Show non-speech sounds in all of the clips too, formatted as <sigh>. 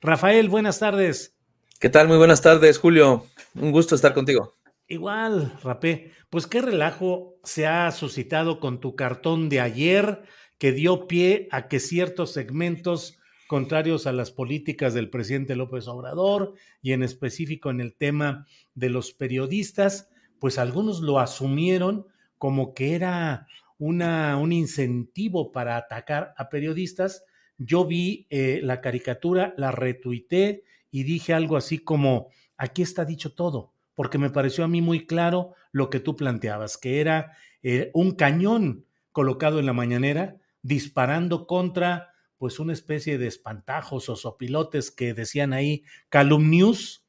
Rafael, buenas tardes. ¿Qué tal? Muy buenas tardes, Julio. Un gusto estar contigo. Igual, Rapé. Pues qué relajo se ha suscitado con tu cartón de ayer que dio pie a que ciertos segmentos contrarios a las políticas del presidente López Obrador y en específico en el tema de los periodistas, pues algunos lo asumieron como que era una, un incentivo para atacar a periodistas. Yo vi eh, la caricatura, la retuité y dije algo así como, aquí está dicho todo, porque me pareció a mí muy claro lo que tú planteabas, que era eh, un cañón colocado en la mañanera disparando contra pues una especie de espantajos o sopilotes que decían ahí calumnius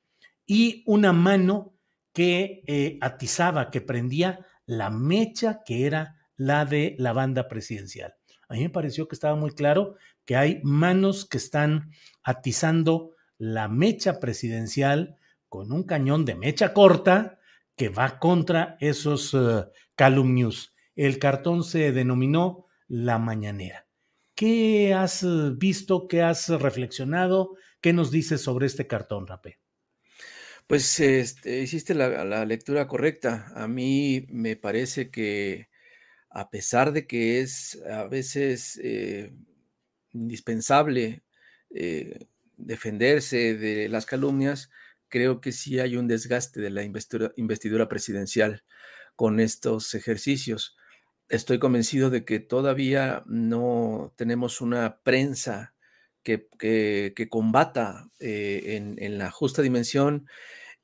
y una mano que eh, atizaba, que prendía la mecha que era la de la banda presidencial. A mí me pareció que estaba muy claro que hay manos que están atizando la mecha presidencial con un cañón de mecha corta que va contra esos uh, calumnios. El cartón se denominó La Mañanera. ¿Qué has visto? ¿Qué has reflexionado? ¿Qué nos dices sobre este cartón, Rapé? Pues este, hiciste la, la, lectura correcta. A mí me parece que a pesar de que es a veces eh, indispensable eh, defenderse de las calumnias, creo que sí hay un desgaste de la investidura, presidencial con estos ejercicios. Estoy convencido de que todavía no tenemos una prensa que, que, que combata eh, en, en, la justa dimensión,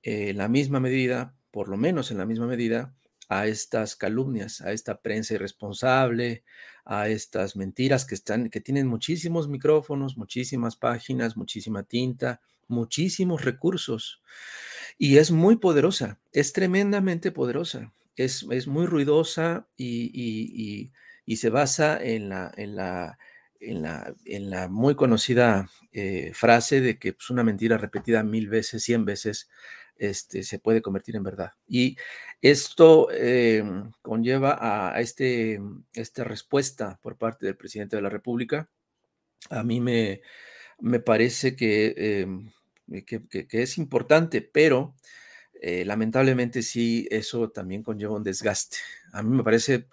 eh, en la misma medida, por lo menos en la misma medida, a estas calumnias, a esta prensa irresponsable, a estas mentiras que están, que tienen muchísimos micrófonos, muchísimas páginas, muchísima tinta, muchísimos recursos. Y es muy poderosa, es tremendamente poderosa, es, es muy ruidosa y, y, y, se basa en la, en la, en la, en la muy conocida eh, frase de que pues, una mentira repetida mil veces, cien veces, este, se puede convertir en verdad. Y esto eh, conlleva a este, esta respuesta por parte del presidente de la República. A mí me, me parece que, eh, que, es importante, pero eh, lamentablemente sí, eso también conlleva un desgaste. A mí me parece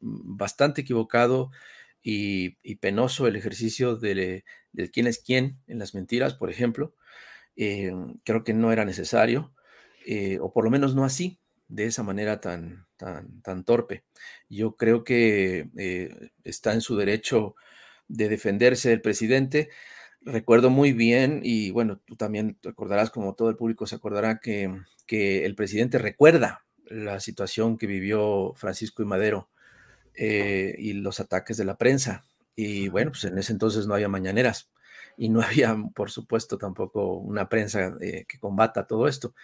bastante equivocado y, penoso el ejercicio de, de quién es quién en las mentiras, por ejemplo eh, creo que no era necesario, eh, o por lo menos no así, de esa manera tan, tan, tan torpe. Yo creo que eh, está en su derecho de defenderse del presidente. Recuerdo muy bien, y bueno, tú también te acordarás, como todo el público se acordará, que, que el presidente recuerda la situación que vivió Francisco y Madero y los ataques de la prensa. Y bueno, pues en ese entonces no había mañaneras y no <laughs> había, por supuesto, tampoco una prensa eh, que combata todo esto.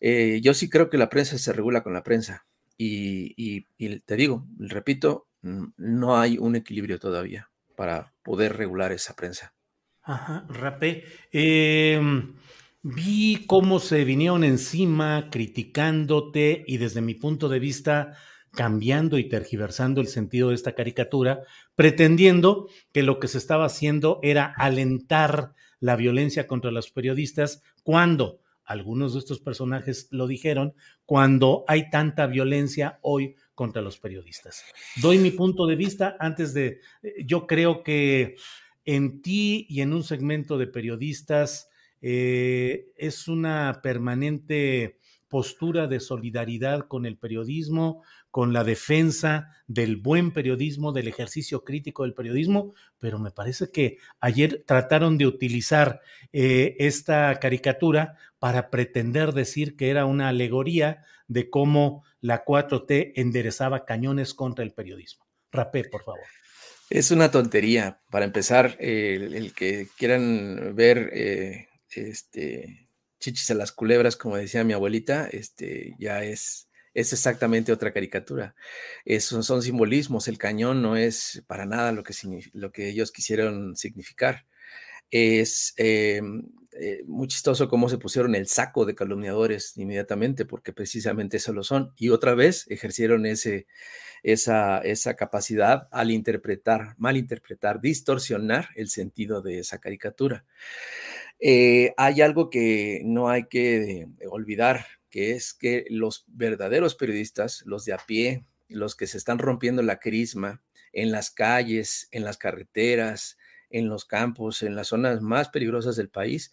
Eh, yo sí creo que la prensa se regula con la prensa y, te digo, repito, no hay un equilibrio todavía para poder regular esa prensa. Ajá, Rapé. Eh, vi cómo se vinieron encima criticándote y desde mi punto de vista cambiando y tergiversando el sentido de esta caricatura, pretendiendo que lo que se estaba haciendo era alentar la violencia contra los periodistas cuando algunos de estos personajes lo dijeron, cuando hay tanta violencia hoy contra los periodistas. Doy mi punto de vista antes de, eh, yo creo que en ti y en un segmento de periodistas eh, es una permanente postura de solidaridad con el periodismo, con la defensa del buen periodismo, del ejercicio crítico del periodismo, pero me parece que ayer trataron de utilizar eh, esta caricatura para pretender decir que era una alegoría de cómo la 4T enderezaba cañones contra el periodismo. Rapé, por favor. Es una tontería. Para empezar, el, que quieran ver eh, este, chichis a las culebras, como decía mi abuelita, este, ya es, es exactamente otra caricatura. son simbolismos. El cañón no es para nada lo que, lo que ellos quisieron significar. Es em, eh, muy chistoso cómo se pusieron el saco de calumniadores inmediatamente, porque precisamente eso lo son. Y otra vez ejercieron ese, esa, esa capacidad al interpretar, malinterpretar, distorsionar el sentido de esa caricatura. Eh, hay algo que no hay que olvidar, que es que los verdaderos periodistas, los de a pie, los que se están rompiendo la crisma en las calles, en las carreteras, en los campos, en las zonas más peligrosas del país,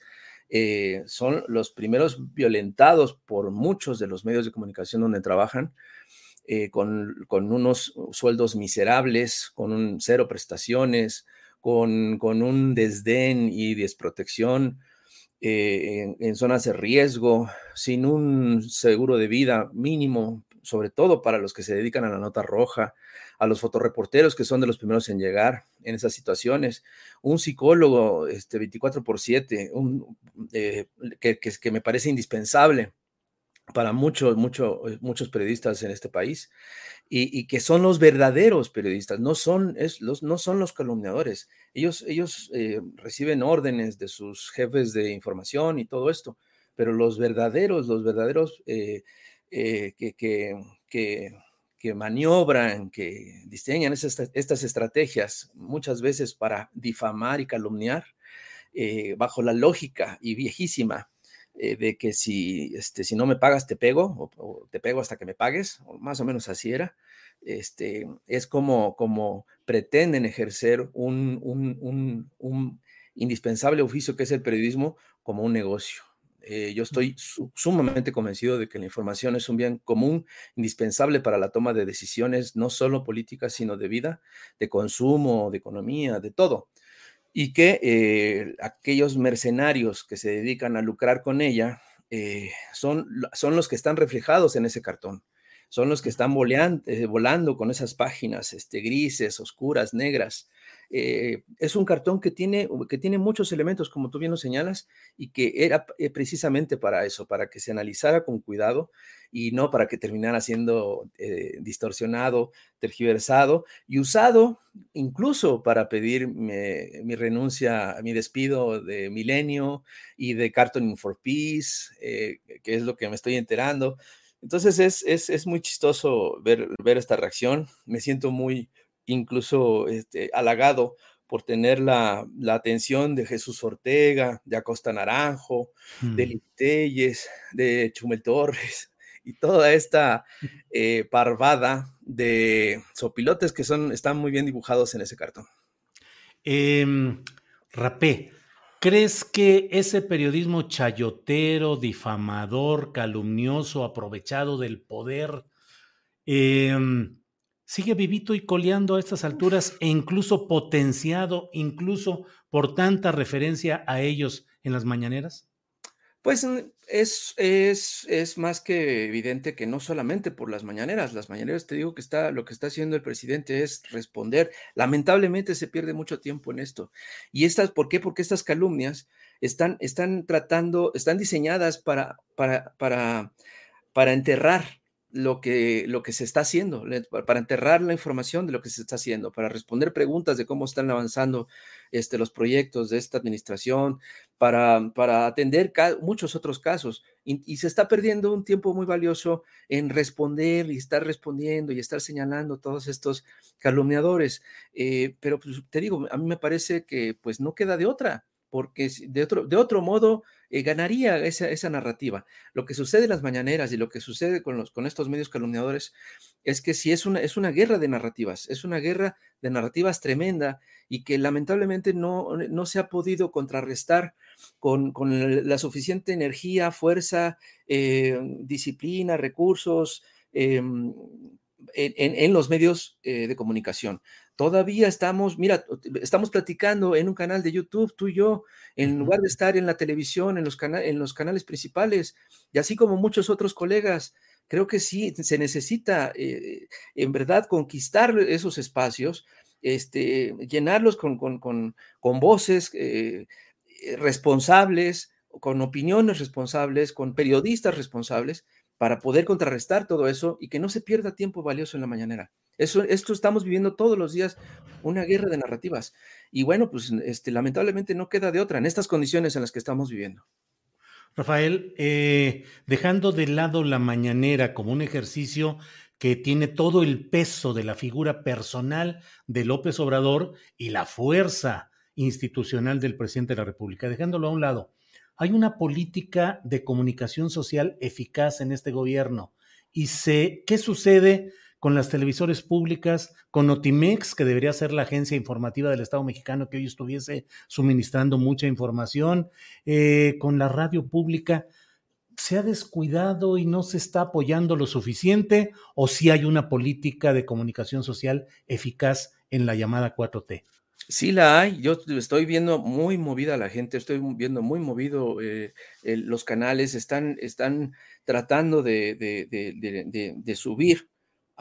eh, son los primeros violentados por muchos de los medios de comunicación donde trabajan, eh, con, unos sueldos miserables, con un cero prestaciones, con, un desdén y desprotección eh, en, zonas de riesgo, sin un seguro de vida mínimo, sobre todo para los que se dedican a la nota roja, a los fotoreporteros que son de los primeros en llegar en esas situaciones, un psicólogo este, 24 por 7, eh, que, que, me parece indispensable para muchos, muchos, eh, muchos periodistas en este país y, que son los verdaderos periodistas, no son, es, los, no son los calumniadores. Ellos, ellos eh, reciben órdenes de sus jefes de información y todo esto, pero los verdaderos, los verdaderos eh, que, que, que, maniobran, que diseñan estas, estas, estrategias muchas veces para difamar y calumniar, bajo la lógica y viejísima eh, de que si, este, si no me pagas te pego o, te pego hasta que me pagues, o más o menos así era. Este, es como, como pretenden ejercer un, un, un, indispensable oficio que es el periodismo como un negocio. Eh, yo estoy sumamente convencido de que la información es un bien común, indispensable para la toma de decisiones, no solo políticas, sino de vida, de consumo, de economía, de todo y que eh, aquellos mercenarios que se dedican a lucrar con ella eh, son, son los que están reflejados en ese cartón, son los que están eh, volando con esas páginas este, grises, oscuras, negras, eh, es un cartón que tiene, que tiene muchos elementos, como tú bien lo señalas, y que era eh, precisamente para eso, para que se analizara con cuidado y no para que terminara siendo eh, distorsionado, tergiversado y usado incluso para pedir mi, renuncia, mi despido de Milenio y de Cartoon for Peace, que es lo que me estoy enterando. Entonces es, es, es muy chistoso ver, ver esta reacción. Me siento muy, incluso este, halagado por tener la, atención de Jesús Ortega, de Acosta Naranjo, de mm. Litelles, de Chumel Torres <laughs> y toda esta eh, parvada de sopilotes que son, están muy bien dibujados en ese cartón. Em, Rapé, ¿crees que ese periodismo chayotero, difamador, calumnioso, aprovechado del poder, em, sigue vivito y coleando a estas alturas e incluso potenciado, incluso por tanta referencia a ellos en las mañaneras? Pues es, es, es, más que evidente que no solamente por las mañaneras, las mañaneras te digo que está, lo que está haciendo el presidente es responder. Lamentablemente se pierde mucho tiempo en esto. ¿Y estas, por qué? Porque estas calumnias están, están tratando, están diseñadas para, para, para, para enterrar lo que, lo que se está haciendo, para enterrar la información de lo que se está haciendo, para responder preguntas de cómo están avanzando este, los proyectos de esta administración, para, para atender muchos otros casos. Y, se está perdiendo un tiempo muy valioso en responder y estar respondiendo y estar señalando todos estos calumniadores. Eh, pero pues, te digo, a mí me parece que pues no queda de otra porque de otro, de otro modo eh, ganaría esa, narrativa. Lo que sucede en las mañaneras y lo que sucede con, estos medios calumniadores es que si es una, guerra de narrativas, es una guerra de narrativas tremenda y que lamentablemente no, se ha podido contrarrestar con, con la suficiente energía, fuerza, eh, disciplina, recursos, em, en, los medios eh, de comunicación. Todavía estamos, mira, estamos platicando en un canal de YouTube, tú y yo, en lugar de estar en la televisión, en los, en los canales principales, y así como muchos otros colegas. Creo que sí, se necesita eh, en verdad conquistar esos espacios, este, llenarlos con, con, voces eh, responsables, con opiniones responsables, con periodistas responsables, para poder contrarrestar todo eso y que no se pierda tiempo valioso en la mañanera. Esto estamos viviendo todos los días, una guerra de narrativas. Y bueno, pues este, lamentablemente no queda de otra en estas condiciones en las que estamos viviendo. Rafael, eh, dejando de lado la mañanera como un ejercicio que tiene todo el peso de la figura personal de López Obrador y la fuerza institucional del presidente de la República, dejándolo a un lado, hay una política de comunicación social eficaz en este gobierno. Y sé qué sucede con las televisores públicas, con Notimex, que debería ser la agencia informativa del Estado mexicano que hoy estuviese suministrando mucha información, eh, con la radio pública. ¿Se ha descuidado y no se está apoyando lo suficiente o si hay una política de comunicación social eficaz en la llamada 4T? Sí la hay, yo estoy viendo muy movida la gente, estoy viendo muy movido eh, los canales, están, están tratando de, subir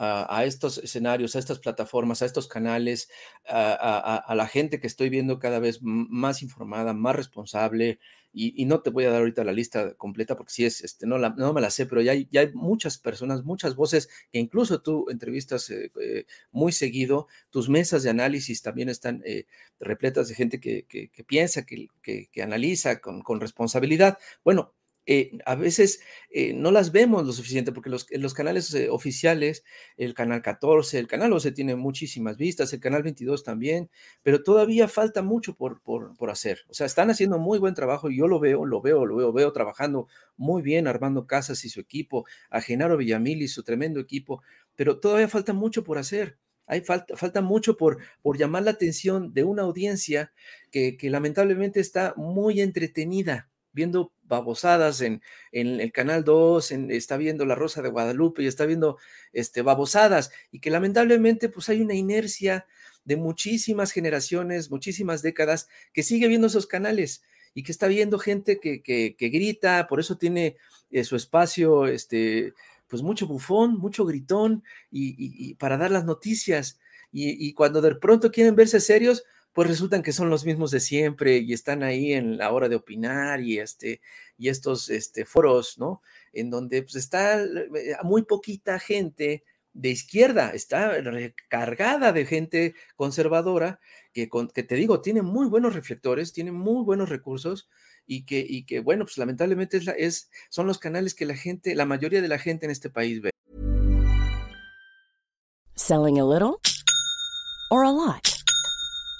a, estos escenarios, a estas plataformas, a estos canales, a, la gente que estoy viendo cada vez más informada, más responsable, y, no te voy a dar ahorita la lista completa porque si es, este, no, no me la sé, pero ya hay, ya hay muchas personas, muchas voces que incluso tú entrevistas eh, eh, muy seguido, tus mesas de análisis también están eh, repletas de gente que, piensa, que, que analiza con, con responsabilidad. Bueno, eh, a veces eh, no las vemos lo suficiente porque los, los canales eh, oficiales, el canal 14, el canal 12 tiene muchísimas vistas, el canal 22 también, pero todavía falta mucho por, por, por, hacer. O sea, están haciendo muy buen trabajo y yo lo veo, lo veo, lo veo, veo trabajando muy bien, Armando Casas y su equipo, a Genaro Villamil y su tremendo equipo, pero todavía falta mucho por hacer. Hay falta, falta mucho por, por llamar la atención de una audiencia que, que lamentablemente está muy entretenida viendo babosadas en, en el Canal 2, en, está viendo La Rosa de Guadalupe y está viendo este, babosadas y que lamentablemente pues hay una inercia de muchísimas generaciones, muchísimas décadas que sigue viendo esos canales y que está viendo gente que, que, grita, por eso tiene eh, su espacio, este, pues mucho bufón, mucho gritón y, para dar las noticias. Y, y, cuando de pronto quieren verse serios, pues resultan que son los mismos de siempre y están ahí en la hora de opinar y, este, y estos este, foros, ¿no? En donde pues, está eh, muy poquita gente de izquierda, está recargada de gente conservadora que, que te digo, tiene muy buenos reflectores, tiene muy buenos recursos y que, y que bueno, pues lamentablemente es, es, son los canales que la gente, la mayoría de la gente en este país ve. Selling a little or a lot.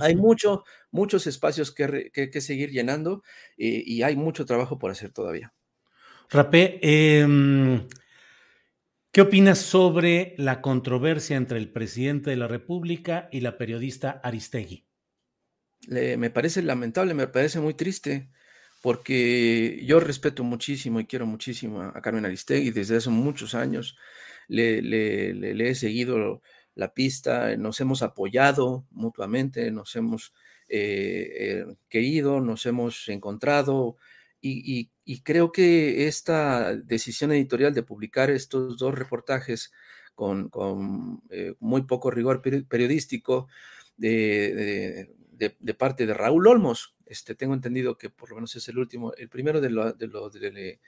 Hay mucho, muchos espacios que, que, que seguir llenando eh, y hay mucho trabajo por hacer todavía. Rapé, em, ¿qué opinas sobre la controversia entre el presidente de la República y la periodista Aristegui? me parece lamentable, me parece muy triste, porque yo respeto muchísimo y quiero muchísimo a, Carmen Aristegui desde hace muchos años. Le, le, he seguido la pista, nos hemos apoyado mutuamente, nos hemos eh, eh, querido, nos hemos encontrado y, creo que esta decisión editorial de publicar estos dos reportajes con, eh, muy poco rigor periodístico de, de, parte de Raúl Olmos. Este, tengo entendido que por lo menos es el último, el primero de lo, de lo, de,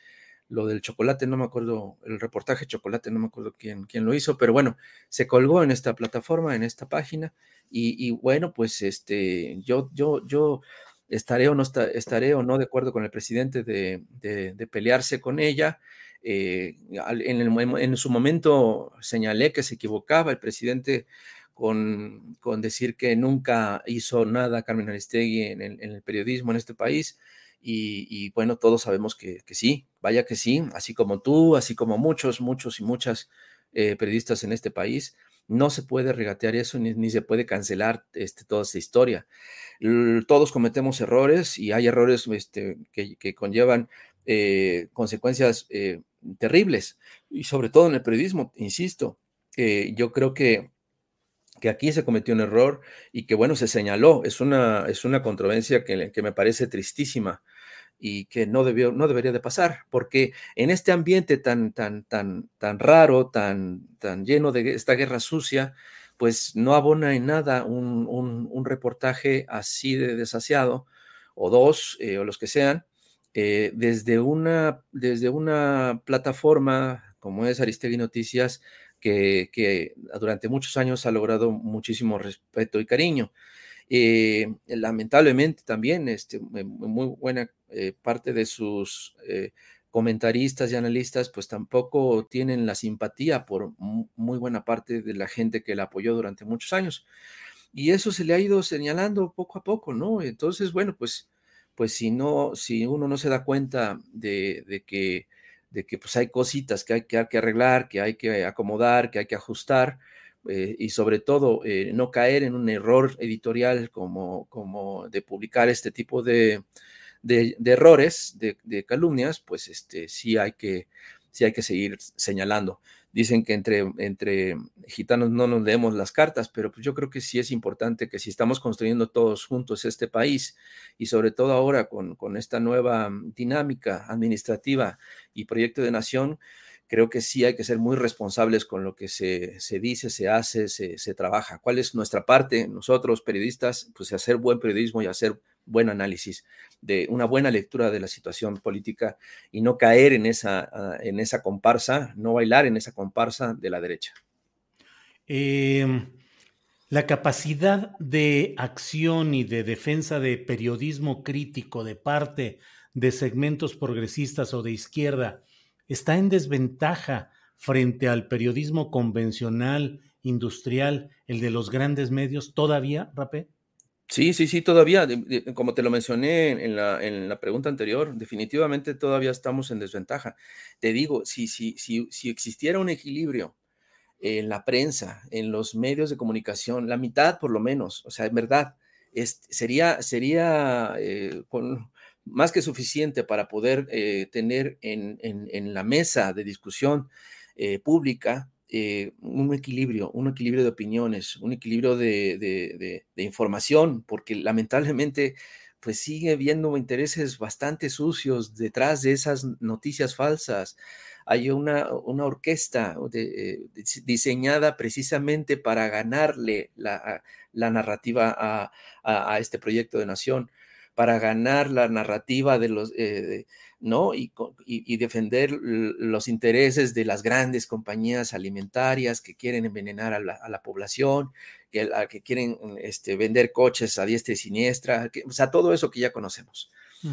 lo del chocolate, no me acuerdo, el reportaje chocolate, no me acuerdo quién, quién lo hizo, pero bueno, se colgó en esta plataforma, en esta página, y, bueno, pues este, yo, yo, yo estaré o no estaré o no de acuerdo con el presidente de, de, pelearse con ella. Eh, en, en, su momento señalé que se equivocaba el presidente con, con, decir que nunca hizo nada Carmen Aristegui en el, periodismo en este país. Y, bueno, todos sabemos que, sí, vaya que sí, así como tú, así como muchos, muchos y muchas eh, periodistas en este país. No se puede regatear eso ni, se puede cancelar este, toda esta historia. todos cometemos errores y hay errores este, que, conllevan eh, consecuencias eh, terribles y sobre todo en el periodismo, insisto. yo creo que que aquí se cometió un error y que, bueno, se señaló. Es una, es una controversia que, que me parece tristísima y que no, debió, no debería de pasar, porque en este ambiente tan, tan, tan, tan raro, tan, tan lleno de esta guerra sucia, pues no abona en nada un, un, reportaje así de desasiado, o dos, eh, o los que sean, eh, desde, una, desde una plataforma como es Aristegui Noticias, que, durante muchos años ha logrado muchísimo respeto y cariño. Eh, lamentablemente también este, muy buena eh, parte de sus eh, comentaristas y analistas pues tampoco tienen la simpatía por muy buena parte de la gente que la apoyó durante muchos años. Y eso se le ha ido señalando poco a poco, ¿no? Entonces, bueno, pues, pues si no, si uno no se da cuenta de, de que de que pues hay cositas que hay que, arreglar, que hay que acomodar, que hay que ajustar, eh, y sobre todo eh, no caer en un error editorial como, como de publicar este tipo de, de, errores, de, de, calumnias, pues este, sí, hay que, sí hay que seguir señalando dicen que entre, entre gitanos no nos leemos las cartas, pero pues yo creo que sí es importante que si estamos construyendo todos juntos este país y sobre todo ahora con, con esta nueva dinámica administrativa y proyecto de nación, creo que sí hay que ser muy responsables con lo que se, dice, se hace, se, se, trabaja. ¿Cuál es nuestra parte? Nosotros, periodistas, pues hacer buen periodismo y hacer buen análisis, de una buena lectura de la situación política y no caer en esa, ah, en esa comparsa, no bailar en esa comparsa de la derecha. Em, la capacidad de acción y de defensa de periodismo crítico de parte de segmentos progresistas o de izquierda está en desventaja frente al periodismo convencional, industrial, el de los grandes medios, todavía, Rapé? Sí, sí, sí, todavía, como te lo mencioné en la, en la pregunta anterior, definitivamente todavía estamos en desventaja. Te digo, si, si, si, si existiera un equilibrio en la prensa, en los medios de comunicación, la mitad por lo menos, o sea, en verdad, es, sería, sería eh, más que suficiente para poder eh, tener en, en, la mesa de discusión eh, pública eh, un equilibrio, un equilibrio de opiniones, un equilibrio de, información, porque lamentablemente pues sigue habiendo intereses bastante sucios detrás de esas noticias falsas. Hay una, una orquesta diseñada precisamente para ganarle la, narrativa a, este proyecto de nación, para ganar la narrativa de los... Eh, ¿no? Y, y, defender los intereses de las grandes compañías alimentarias que quieren envenenar a la, población, que, que quieren este, vender coches a diestra y siniestra, o sea, todo eso que ya conocemos.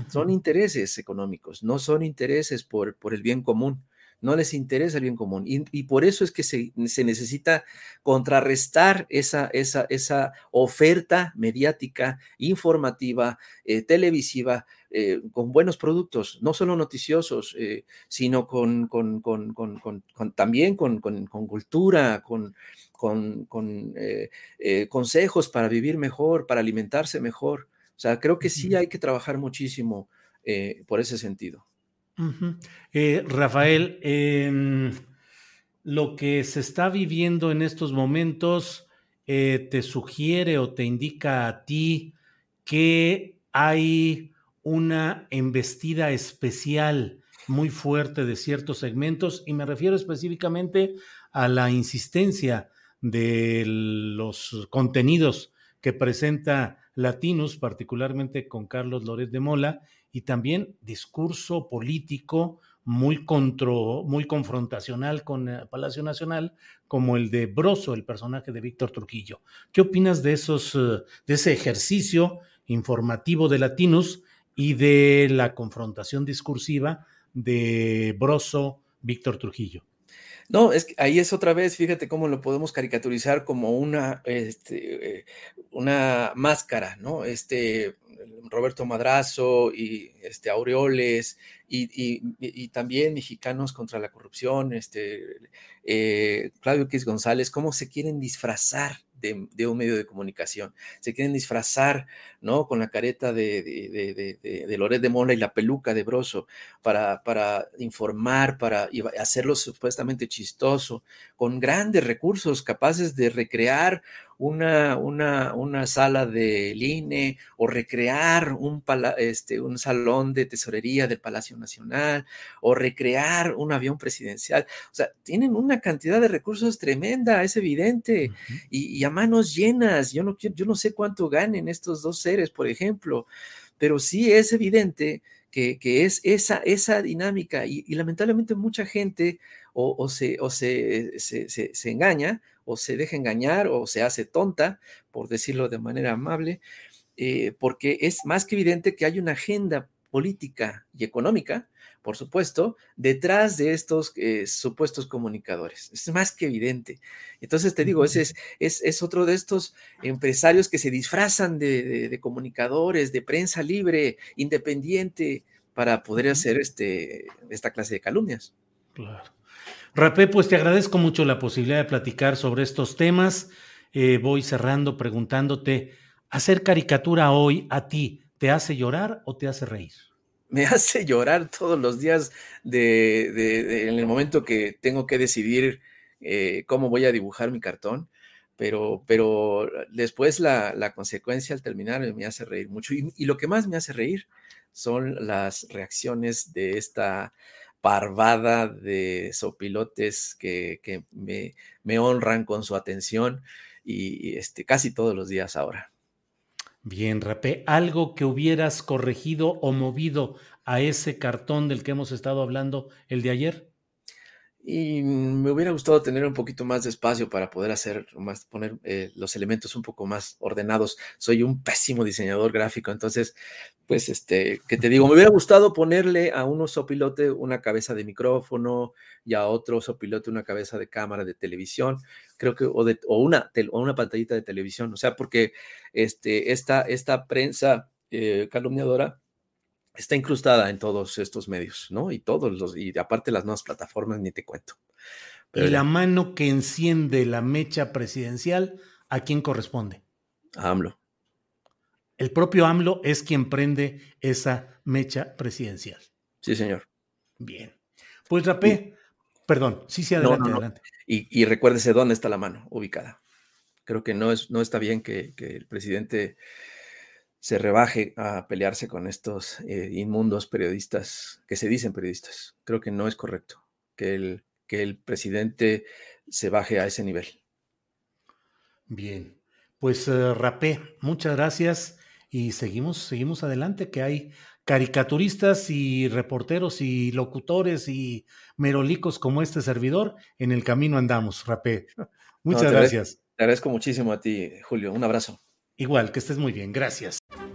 Son intereses económicos, no son intereses por, por el bien común, no les interesa el bien común. Y, por eso es que se, necesita contrarrestar esa, esa, esa, oferta mediática, informativa, eh, televisiva, eh, con buenos productos, no solo noticiosos, eh, sino con, con, con, también con, cultura, con, consejos para vivir mejor, para alimentarse mejor. O sea, creo que sí hay que trabajar muchísimo por ese sentido. Eh, Rafael, em, lo que se está viviendo en estos momentos eh, te sugiere o te indica a ti que hay una embestida especial muy fuerte de ciertos segmentos y me refiero específicamente a la insistencia de los contenidos que presenta Latinos, particularmente con Carlos Loret de Mola, y también discurso político muy, contro, muy confrontacional con el Palacio Nacional, como el de Broso, el personaje de Víctor Trujillo. ¿Qué opinas de, esos, eh, de ese ejercicio informativo de Latinos y de la confrontación discursiva de Broso, Víctor Trujillo? No, es que ahí es otra vez, fíjate cómo lo podemos caricaturizar como una, este, eh, una máscara, ¿no? Este, Roberto Madrazo y este, Aureoles y, también mexicanos contra la corrupción, este, eh, Claudio X González, cómo se quieren disfrazar de, un medio de comunicación. Se quieren disfrazar, ¿no? Con la careta de, de, Loret de Mola y la peluca de Broso para, para informar, para hacerlo supuestamente chistoso, con grandes recursos capaces de recrear una, una, una sala de INE o recrear un, este, un salón de tesorería del Palacio Nacional o recrear un avión presidencial. O sea, tienen una cantidad de recursos tremenda, es evidente, y, a manos llenas. Yo no, yo no sé cuánto ganen estos dos seres, por ejemplo, pero sí es evidente que, es esa, esa dinámica y, lamentablemente mucha gente o, se, o se, se, engaña o se deja engañar o se hace tonta, por decirlo de manera amable, eh, porque es más que evidente que hay una agenda política y económica, por supuesto, detrás de estos eh, supuestos comunicadores. Es más que evidente. Entonces te digo, ese es, es, es otro de estos empresarios que se disfrazan de, de, comunicadores, de prensa libre, independiente, para poder hacer este, esta clase de calumnias. Claro. Rapé, pues te agradezco mucho la posibilidad de platicar sobre estos temas. Eh, voy cerrando preguntándote, ¿hacer caricatura hoy a ti te hace llorar o te hace reír? Me <laughs> hace llorar todos los días de, en el momento que tengo que decidir eh, cómo voy a dibujar mi cartón, pero, pero después la, consecuencia al terminar me hace reír mucho. y lo que más me hace reír son las reacciones de esta parvada de sopilotes que, que me, me, honran con su atención y este, casi todos los días ahora. Bien, Rapé, ¿algo que hubieras corregido o movido a ese cartón del que hemos estado hablando el de ayer? Y me hubiera gustado tener un poquito más de espacio para poder hacer más, poner eh, los elementos un poco más ordenados. Soy un pésimo diseñador gráfico, entonces, pues, este, que te digo, me hubiera gustado ponerle a uno sopilote una cabeza de micrófono y a otro sopilote una cabeza de cámara de televisión, creo que, o, de, o una, o una pantallita de televisión, o sea, porque este, esta, esta prensa eh, calumniadora está incrustada en todos estos medios, ¿no? Y todos los, y aparte las nuevas plataformas, ni te cuento. y la mano que enciende la mecha presidencial, ¿a quién corresponde? A AMLO. El propio AMLO es quien prende esa mecha presidencial. Sí, señor. Bien. Pues Rapé, perdón, sí, sí, adelante, adelante. Y, recuérdese dónde está la mano ubicada. Creo que no, es, no está bien que, que el presidente se rebaje a pelearse con estos eh, inmundos periodistas que se dicen periodistas. Creo que no es correcto que el, que el presidente se baje a ese nivel. Bien, pues uh, Rapé, muchas gracias y seguimos, seguimos adelante, que hay caricaturistas y reporteros y locutores y merolicos como este servidor, en el camino andamos, Rapé. <laughs> Muchas gracias. Te agradezco muchísimo a ti, Julio. Un abrazo. Igual, que estés muy bien. Gracias.